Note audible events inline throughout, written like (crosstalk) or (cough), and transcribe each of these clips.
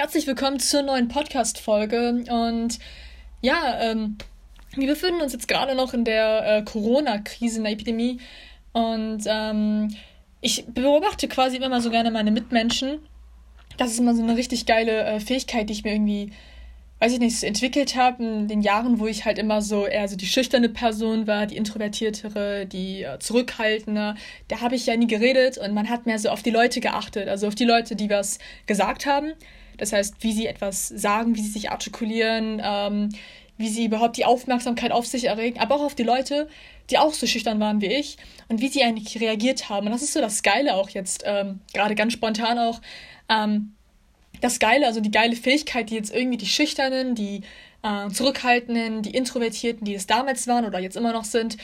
Herzlich willkommen zur neuen Podcast-Folge. Und ja, ähm, wir befinden uns jetzt gerade noch in der äh, Corona-Krise, in der Epidemie. Und ähm, ich beobachte quasi immer so gerne meine Mitmenschen. Das ist immer so eine richtig geile äh, Fähigkeit, die ich mir irgendwie, weiß ich nicht, entwickelt habe in den Jahren, wo ich halt immer so eher so die schüchterne Person war, die introvertiertere, die äh, zurückhaltende. Da habe ich ja nie geredet und man hat mehr so auf die Leute geachtet, also auf die Leute, die was gesagt haben. Das heißt, wie sie etwas sagen, wie sie sich artikulieren, ähm, wie sie überhaupt die Aufmerksamkeit auf sich erregen, aber auch auf die Leute, die auch so schüchtern waren wie ich und wie sie eigentlich reagiert haben. Und das ist so das Geile auch jetzt, ähm, gerade ganz spontan auch. Ähm, das Geile, also die geile Fähigkeit, die jetzt irgendwie die Schüchternen, die äh, Zurückhaltenden, die Introvertierten, die es damals waren oder jetzt immer noch sind,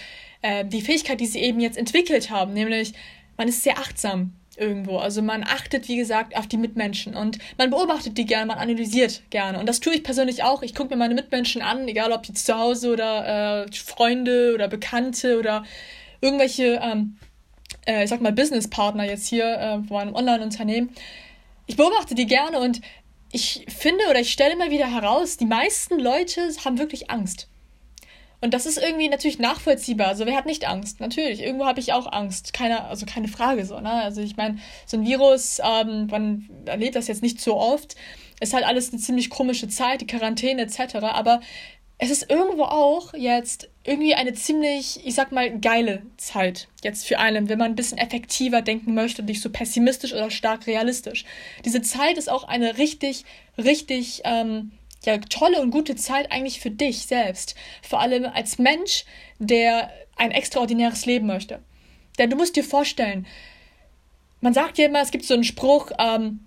äh, die Fähigkeit, die sie eben jetzt entwickelt haben, nämlich man ist sehr achtsam irgendwo. Also man achtet, wie gesagt, auf die Mitmenschen und man beobachtet die gerne, man analysiert gerne. Und das tue ich persönlich auch. Ich gucke mir meine Mitmenschen an, egal ob jetzt zu Hause oder äh, Freunde oder Bekannte oder irgendwelche, ähm, äh, ich sag mal, Businesspartner jetzt hier äh, von einem Online-Unternehmen. Ich beobachte die gerne und ich finde oder ich stelle immer wieder heraus, die meisten Leute haben wirklich Angst. Und das ist irgendwie natürlich nachvollziehbar. Also wer hat nicht Angst? Natürlich, irgendwo habe ich auch Angst. Keine, also keine Frage so. Ne? Also ich meine, so ein Virus, ähm, man erlebt das jetzt nicht so oft. Ist halt alles eine ziemlich komische Zeit, die Quarantäne etc. Aber es ist irgendwo auch jetzt irgendwie eine ziemlich, ich sag mal, geile Zeit jetzt für einen, wenn man ein bisschen effektiver denken möchte und nicht so pessimistisch oder stark realistisch. Diese Zeit ist auch eine richtig, richtig ähm, ja, tolle und gute Zeit eigentlich für dich selbst. Vor allem als Mensch, der ein extraordinäres Leben möchte. Denn du musst dir vorstellen, man sagt ja immer, es gibt so einen Spruch, ähm,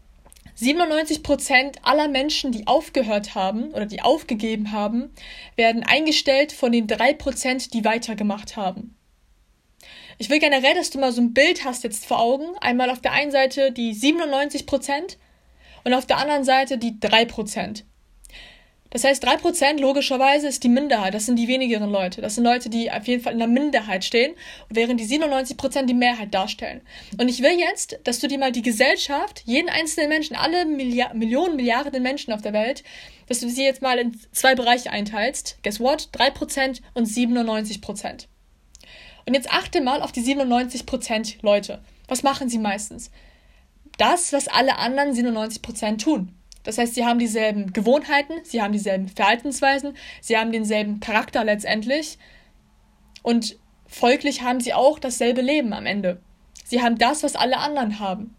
97% aller Menschen, die aufgehört haben oder die aufgegeben haben, werden eingestellt von den 3%, die weitergemacht haben. Ich will generell, dass du mal so ein Bild hast jetzt vor Augen. Einmal auf der einen Seite die 97% und auf der anderen Seite die 3%. Das heißt, 3% logischerweise ist die Minderheit. Das sind die wenigeren Leute. Das sind Leute, die auf jeden Fall in der Minderheit stehen, während die 97% die Mehrheit darstellen. Und ich will jetzt, dass du dir mal die Gesellschaft, jeden einzelnen Menschen, alle Milliard Millionen, Milliarden Menschen auf der Welt, dass du sie jetzt mal in zwei Bereiche einteilst. Guess what? 3% und 97%. Und jetzt achte mal auf die 97% Leute. Was machen sie meistens? Das, was alle anderen 97% tun. Das heißt, sie haben dieselben Gewohnheiten, sie haben dieselben Verhaltensweisen, sie haben denselben Charakter letztendlich und folglich haben sie auch dasselbe Leben am Ende. Sie haben das, was alle anderen haben.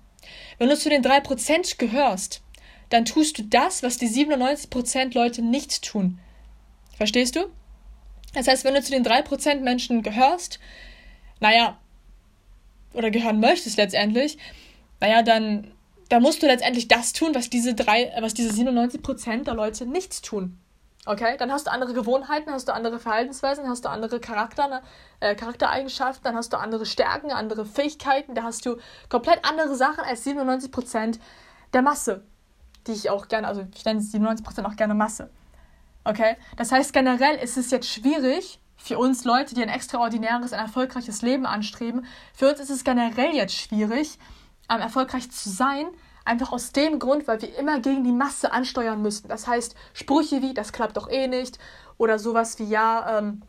Wenn du zu den 3% gehörst, dann tust du das, was die 97% Leute nicht tun. Verstehst du? Das heißt, wenn du zu den 3% Menschen gehörst, naja, oder gehören möchtest letztendlich, naja, dann da musst du letztendlich das tun, was diese drei, was diese 97% der Leute nicht tun. Okay, dann hast du andere Gewohnheiten, hast du andere Verhaltensweisen, hast du andere Charakter, ne, äh, Charaktereigenschaften, dann hast du andere Stärken, andere Fähigkeiten, da hast du komplett andere Sachen als 97% der Masse, die ich auch gerne, also ich nenne 97% auch gerne Masse. Okay, das heißt generell ist es jetzt schwierig für uns Leute, die ein extraordinäres, ein erfolgreiches Leben anstreben, für uns ist es generell jetzt schwierig, ähm, erfolgreich zu sein. Einfach aus dem Grund, weil wir immer gegen die Masse ansteuern müssen. Das heißt, Sprüche wie, das klappt doch eh nicht. Oder sowas wie, ja, ähm,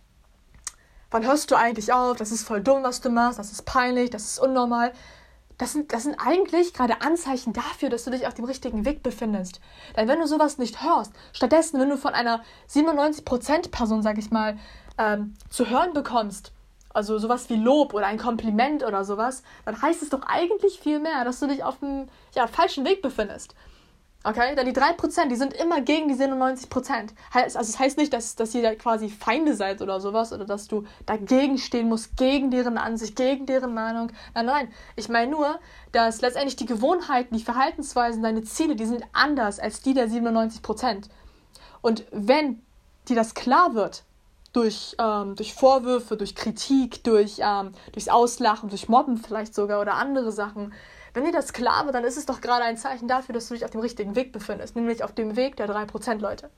wann hörst du eigentlich auf? Das ist voll dumm, was du machst. Das ist peinlich, das ist unnormal. Das sind, das sind eigentlich gerade Anzeichen dafür, dass du dich auf dem richtigen Weg befindest. Denn wenn du sowas nicht hörst, stattdessen, wenn du von einer 97% Person, sag ich mal, ähm, zu hören bekommst, also sowas wie Lob oder ein Kompliment oder sowas, dann heißt es doch eigentlich viel mehr, dass du dich auf dem ja, falschen Weg befindest. Okay? Denn die 3%, die sind immer gegen die 97%. Also es das heißt nicht, dass, dass ihr quasi Feinde seid oder sowas oder dass du dagegen stehen musst, gegen deren Ansicht, gegen deren Meinung. Nein, nein. Ich meine nur, dass letztendlich die Gewohnheiten, die Verhaltensweisen, deine Ziele, die sind anders als die der 97%. Und wenn dir das klar wird, durch, ähm, durch Vorwürfe, durch Kritik, durch, ähm, durchs Auslachen, durch Mobben vielleicht sogar oder andere Sachen. Wenn dir das klar wird, dann ist es doch gerade ein Zeichen dafür, dass du dich auf dem richtigen Weg befindest, nämlich auf dem Weg der 3% Leute.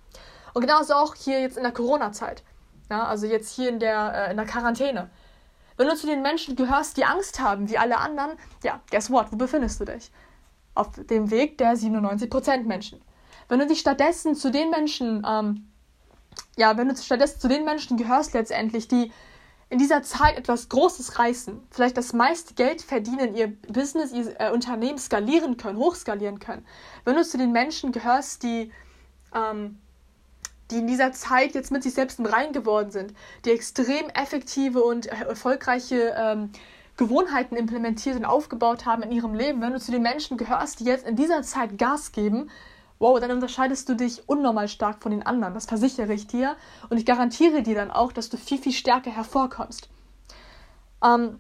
Und genauso auch hier jetzt in der Corona-Zeit. Ja, also jetzt hier in der, äh, in der Quarantäne. Wenn du zu den Menschen gehörst, die Angst haben, wie alle anderen, ja, guess what? Wo befindest du dich? Auf dem Weg der 97% Menschen. wenn du dich stattdessen zu den Menschen, ähm, ja, wenn du stattdessen zu den Menschen gehörst letztendlich, die in dieser Zeit etwas Großes reißen, vielleicht das meiste Geld verdienen, ihr Business, ihr äh, Unternehmen skalieren können, hochskalieren können. Wenn du zu den Menschen gehörst, die, ähm, die in dieser Zeit jetzt mit sich selbst im Rein geworden sind, die extrem effektive und erfolgreiche ähm, Gewohnheiten implementiert und aufgebaut haben in ihrem Leben, wenn du zu den Menschen gehörst, die jetzt in dieser Zeit Gas geben, wow, dann unterscheidest du dich unnormal stark von den anderen. Das versichere ich dir. Und ich garantiere dir dann auch, dass du viel, viel stärker hervorkommst. Ähm,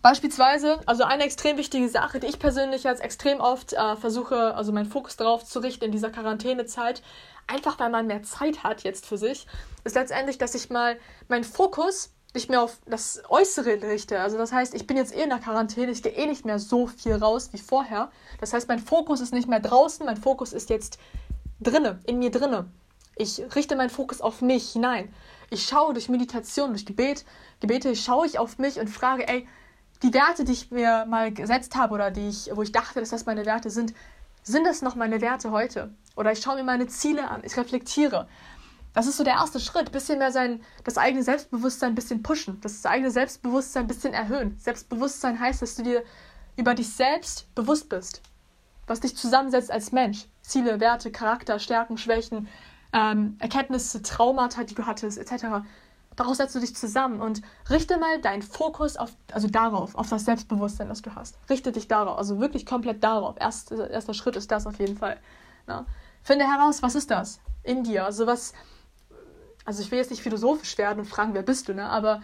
beispielsweise, also eine extrem wichtige Sache, die ich persönlich jetzt extrem oft äh, versuche, also meinen Fokus darauf zu richten in dieser Quarantänezeit, einfach weil man mehr Zeit hat jetzt für sich, ist letztendlich, dass ich mal meinen Fokus nicht mehr auf das Äußere richte. Also das heißt, ich bin jetzt eh in der Quarantäne, ich gehe eh nicht mehr so viel raus wie vorher. Das heißt, mein Fokus ist nicht mehr draußen, mein Fokus ist jetzt drinne, in mir drinne. Ich richte meinen Fokus auf mich hinein. Ich schaue durch Meditation, durch Gebet, Gebete, schaue ich auf mich und frage, ey, die Werte, die ich mir mal gesetzt habe oder die ich, wo ich dachte, dass das meine Werte sind, sind das noch meine Werte heute? Oder ich schaue mir meine Ziele an, ich reflektiere. Das ist so der erste Schritt. Bisschen mehr sein, das eigene Selbstbewusstsein ein bisschen pushen. Das eigene Selbstbewusstsein ein bisschen erhöhen. Selbstbewusstsein heißt, dass du dir über dich selbst bewusst bist. Was dich zusammensetzt als Mensch. Ziele, Werte, Charakter, Stärken, Schwächen, ähm, Erkenntnisse, Traumata, die du hattest, etc. Daraus setzt du dich zusammen und richte mal deinen Fokus auf, also darauf, auf das Selbstbewusstsein, das du hast. Richte dich darauf, also wirklich komplett darauf. Erst, erster Schritt ist das auf jeden Fall. Na? Finde heraus, was ist das in dir? Also was, also ich will jetzt nicht philosophisch werden und fragen, wer bist du, ne? Aber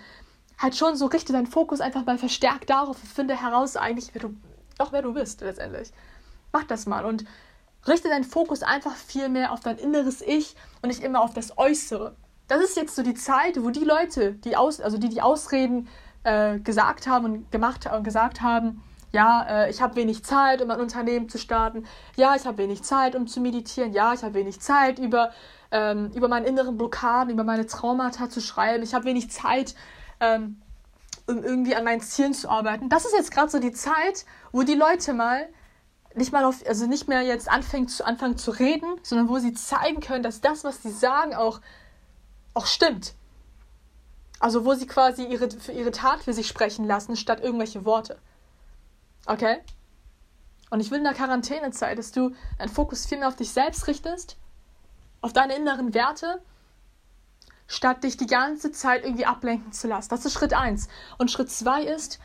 halt schon so, richte deinen Fokus einfach mal verstärkt darauf und finde heraus eigentlich, wer du, doch wer du bist letztendlich. Mach das mal und richte deinen Fokus einfach viel mehr auf dein inneres Ich und nicht immer auf das Äußere. Das ist jetzt so die Zeit, wo die Leute, die aus, also die die Ausreden äh, gesagt haben und gemacht und gesagt haben, ja, äh, ich habe wenig Zeit, um ein Unternehmen zu starten. Ja, ich habe wenig Zeit, um zu meditieren. Ja, ich habe wenig Zeit, über ähm, über meine inneren Blockaden, über meine Traumata zu schreiben. Ich habe wenig Zeit, ähm, um irgendwie an meinen Zielen zu arbeiten. Das ist jetzt gerade so die Zeit, wo die Leute mal nicht mal auf, also nicht mehr jetzt anfangen zu, anfangen zu reden, sondern wo sie zeigen können, dass das, was sie sagen, auch, auch stimmt. Also wo sie quasi ihre, für ihre Tat für sich sprechen lassen, statt irgendwelche Worte. Okay? Und ich will in der Quarantänezeit, dass du deinen Fokus viel mehr auf dich selbst richtest auf deine inneren Werte, statt dich die ganze Zeit irgendwie ablenken zu lassen. Das ist Schritt 1. Und Schritt 2 ist,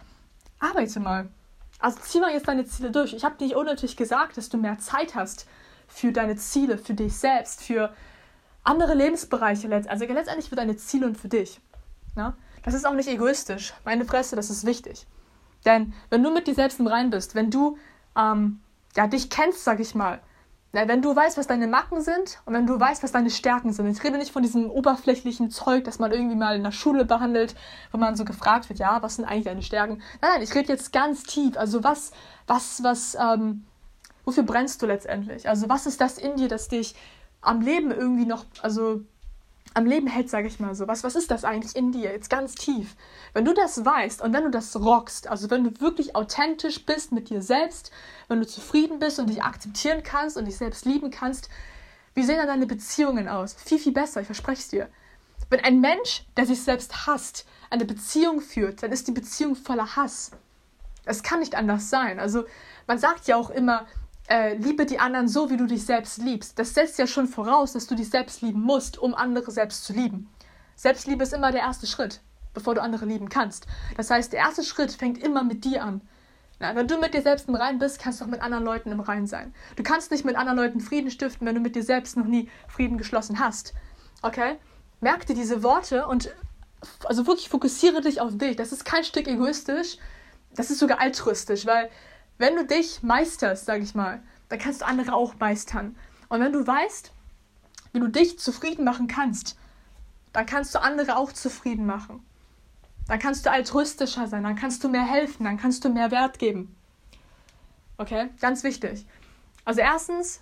arbeite mal. Also zieh mal jetzt deine Ziele durch. Ich habe dir nicht unnötig gesagt, dass du mehr Zeit hast für deine Ziele, für dich selbst, für andere Lebensbereiche. Also letztendlich für deine Ziele und für dich. Ja? Das ist auch nicht egoistisch. Meine Fresse, das ist wichtig. Denn wenn du mit dir selbst im Rein bist, wenn du ähm, ja, dich kennst, sag ich mal, na, wenn du weißt, was deine Macken sind und wenn du weißt, was deine Stärken sind. Ich rede nicht von diesem oberflächlichen Zeug, das man irgendwie mal in der Schule behandelt, wo man so gefragt wird, ja, was sind eigentlich deine Stärken? Nein, nein, ich rede jetzt ganz tief. Also was, was, was, ähm, wofür brennst du letztendlich? Also was ist das in dir, das dich am Leben irgendwie noch, also am Leben hält, sage ich mal so. Was, was ist das eigentlich in dir? Jetzt ganz tief. Wenn du das weißt und wenn du das rockst, also wenn du wirklich authentisch bist mit dir selbst, wenn du zufrieden bist und dich akzeptieren kannst und dich selbst lieben kannst, wie sehen dann deine Beziehungen aus? Viel, viel besser, ich verspreche es dir. Wenn ein Mensch, der sich selbst hasst, eine Beziehung führt, dann ist die Beziehung voller Hass. Es kann nicht anders sein. Also man sagt ja auch immer, äh, liebe die anderen so, wie du dich selbst liebst. Das setzt ja schon voraus, dass du dich selbst lieben musst, um andere selbst zu lieben. Selbstliebe ist immer der erste Schritt, bevor du andere lieben kannst. Das heißt, der erste Schritt fängt immer mit dir an. Na, wenn du mit dir selbst im Rein bist, kannst du auch mit anderen Leuten im Rein sein. Du kannst nicht mit anderen Leuten Frieden stiften, wenn du mit dir selbst noch nie Frieden geschlossen hast. Okay? Merk dir diese Worte und also wirklich fokussiere dich auf dich. Das ist kein Stück egoistisch, das ist sogar altruistisch, weil wenn du dich meisterst, sag ich mal, dann kannst du andere auch meistern. Und wenn du weißt, wie du dich zufrieden machen kannst, dann kannst du andere auch zufrieden machen. Dann kannst du altruistischer sein, dann kannst du mehr helfen, dann kannst du mehr Wert geben. Okay, ganz wichtig. Also erstens,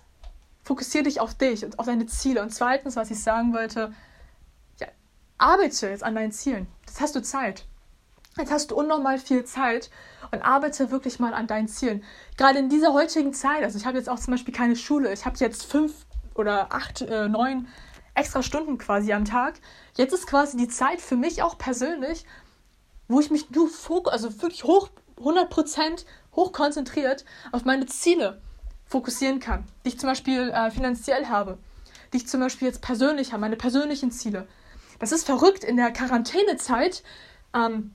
fokussiere dich auf dich und auf deine Ziele. Und zweitens, was ich sagen wollte, ja, arbeite jetzt an deinen Zielen. Jetzt hast du Zeit. Jetzt hast du unnormal viel Zeit und arbeite wirklich mal an deinen Zielen. Gerade in dieser heutigen Zeit, also ich habe jetzt auch zum Beispiel keine Schule, ich habe jetzt fünf oder acht, äh, neun extra Stunden quasi am Tag. Jetzt ist quasi die Zeit für mich auch persönlich, wo ich mich nur fokus, also wirklich hoch, 100% hoch konzentriert auf meine Ziele fokussieren kann, die ich zum Beispiel äh, finanziell habe, die ich zum Beispiel jetzt persönlich habe, meine persönlichen Ziele. Das ist verrückt. In der Quarantänezeit ähm,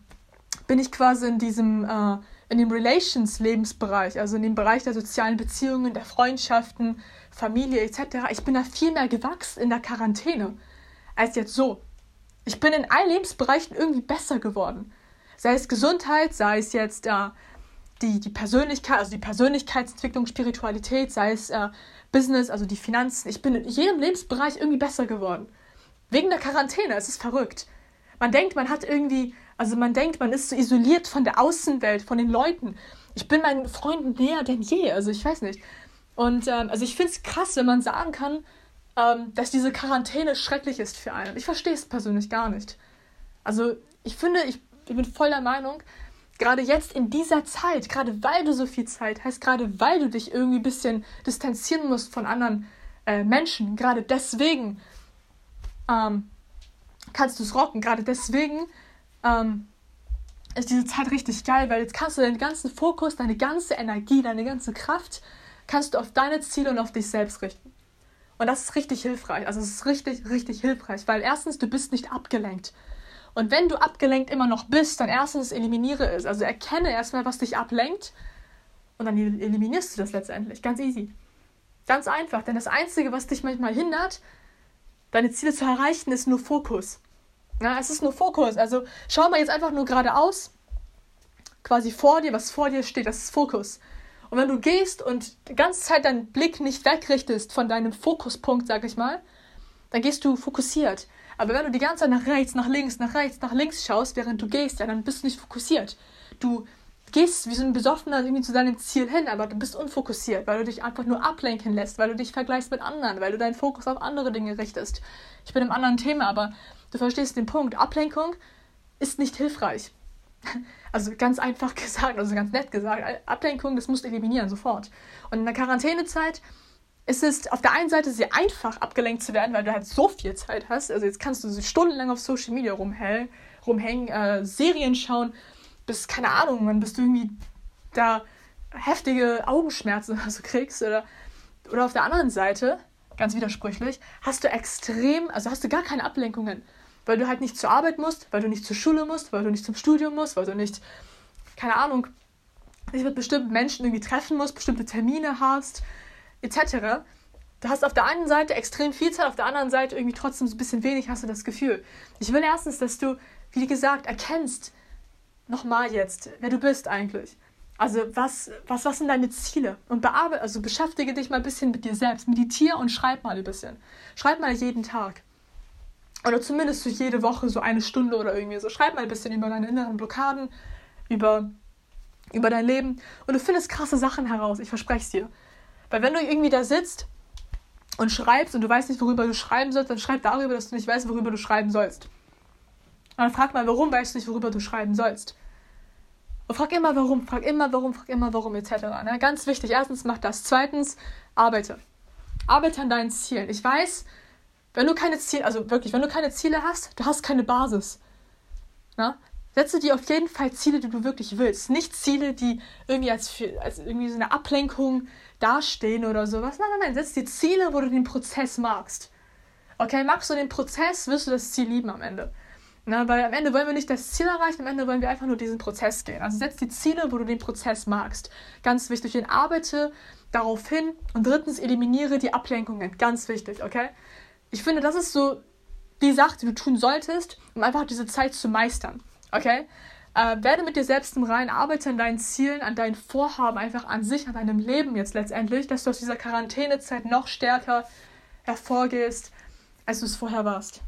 bin ich quasi in diesem, äh, in dem Relations-Lebensbereich, also in dem Bereich der sozialen Beziehungen, der Freundschaften, Familie etc. Ich bin da viel mehr gewachsen in der Quarantäne als jetzt so. Ich bin in allen Lebensbereichen irgendwie besser geworden. Sei es Gesundheit, sei es jetzt äh, die, die Persönlichkeit, also die Persönlichkeitsentwicklung, Spiritualität, sei es äh, Business, also die Finanzen. Ich bin in jedem Lebensbereich irgendwie besser geworden. Wegen der Quarantäne, es ist verrückt. Man denkt, man hat irgendwie, also man denkt, man ist so isoliert von der Außenwelt, von den Leuten. Ich bin meinen Freunden näher denn je, also ich weiß nicht. Und ähm, also ich finde es krass, wenn man sagen kann, ähm, dass diese Quarantäne schrecklich ist für einen. Ich verstehe es persönlich gar nicht. Also ich finde, ich, ich bin voll der Meinung, gerade jetzt in dieser Zeit, gerade weil du so viel Zeit hast, gerade weil du dich irgendwie ein bisschen distanzieren musst von anderen äh, Menschen, gerade deswegen ähm, kannst du es rocken. Gerade deswegen ähm, ist diese Zeit richtig geil, weil jetzt kannst du deinen ganzen Fokus, deine ganze Energie, deine ganze Kraft, kannst du auf deine Ziele und auf dich selbst richten. Und das ist richtig hilfreich. Also es ist richtig, richtig hilfreich, weil erstens, du bist nicht abgelenkt. Und wenn du abgelenkt immer noch bist, dann erstens eliminiere es. Also erkenne erstmal, was dich ablenkt und dann eliminierst du das letztendlich. Ganz easy. Ganz einfach, denn das Einzige, was dich manchmal hindert, deine Ziele zu erreichen, ist nur Fokus. Ja, es ist nur Fokus. Also schau mal jetzt einfach nur geradeaus, quasi vor dir, was vor dir steht, das ist Fokus. Und wenn du gehst und die ganze Zeit deinen Blick nicht wegrichtest von deinem Fokuspunkt, sag ich mal, dann gehst du fokussiert. Aber wenn du die ganze Zeit nach rechts, nach links, nach rechts, nach links schaust, während du gehst, ja, dann bist du nicht fokussiert. Du gehst wie so ein Besoffener irgendwie zu deinem Ziel hin, aber du bist unfokussiert, weil du dich einfach nur ablenken lässt, weil du dich vergleichst mit anderen, weil du deinen Fokus auf andere Dinge richtest. Ich bin im anderen Thema, aber du verstehst den Punkt. Ablenkung ist nicht hilfreich. (laughs) Also ganz einfach (laughs) gesagt, also ganz nett gesagt, Ablenkung, das musst du eliminieren, sofort. Und in der Quarantänezeit ist es auf der einen Seite sehr einfach, abgelenkt zu werden, weil du halt so viel Zeit hast. Also jetzt kannst du stundenlang auf Social Media rumhängen, äh, Serien schauen, bis, keine Ahnung, man bist du irgendwie da heftige Augenschmerzen (laughs) oder so kriegst. Oder, oder auf der anderen Seite, ganz widersprüchlich, hast du extrem, also hast du gar keine Ablenkungen. Weil du halt nicht zur Arbeit musst, weil du nicht zur Schule musst, weil du nicht zum Studium musst, weil du nicht, keine Ahnung, dich mit bestimmten Menschen irgendwie treffen musst, bestimmte Termine hast, etc. Du hast auf der einen Seite extrem viel Zeit, auf der anderen Seite irgendwie trotzdem so ein bisschen wenig, hast du das Gefühl. Ich will erstens, dass du, wie gesagt, erkennst, nochmal jetzt, wer du bist eigentlich. Also was, was, was sind deine Ziele? Und bearbeite, also beschäftige dich mal ein bisschen mit dir selbst. Meditiere und schreib mal ein bisschen. Schreib mal jeden Tag. Oder zumindest so jede Woche so eine Stunde oder irgendwie so. Schreib mal ein bisschen über deine inneren Blockaden, über, über dein Leben. Und du findest krasse Sachen heraus, ich verspreche es dir. Weil wenn du irgendwie da sitzt und schreibst und du weißt nicht, worüber du schreiben sollst, dann schreib darüber, dass du nicht weißt, worüber du schreiben sollst. Und dann frag mal, warum weißt du nicht, worüber du schreiben sollst. Und frag immer warum, frag immer warum, frag immer warum, etc. Ne? Ganz wichtig. Erstens, mach das. Zweitens, arbeite. Arbeite an deinen Zielen. Ich weiß, wenn du keine Ziele, also wirklich, wenn du keine Ziele hast, du hast keine Basis. Na? Setze dir auf jeden Fall Ziele, die du wirklich willst. Nicht Ziele, die irgendwie als, als irgendwie so eine Ablenkung dastehen oder sowas. Nein, nein, nein. Setz dir Ziele, wo du den Prozess magst. Okay, magst du den Prozess, wirst du das Ziel lieben am Ende. Na, weil am Ende wollen wir nicht das Ziel erreichen, am Ende wollen wir einfach nur diesen Prozess gehen. Also setz die Ziele, wo du den Prozess magst. Ganz wichtig. Und arbeite darauf hin. Und drittens, eliminiere die Ablenkungen. Ganz wichtig, okay? Ich finde, das ist so die Sache, die du tun solltest, um einfach diese Zeit zu meistern. Okay? Äh, werde mit dir selbst im Reinen, arbeite an deinen Zielen, an deinen Vorhaben, einfach an sich, an deinem Leben jetzt letztendlich, dass du aus dieser Quarantänezeit noch stärker hervorgehst, als du es vorher warst.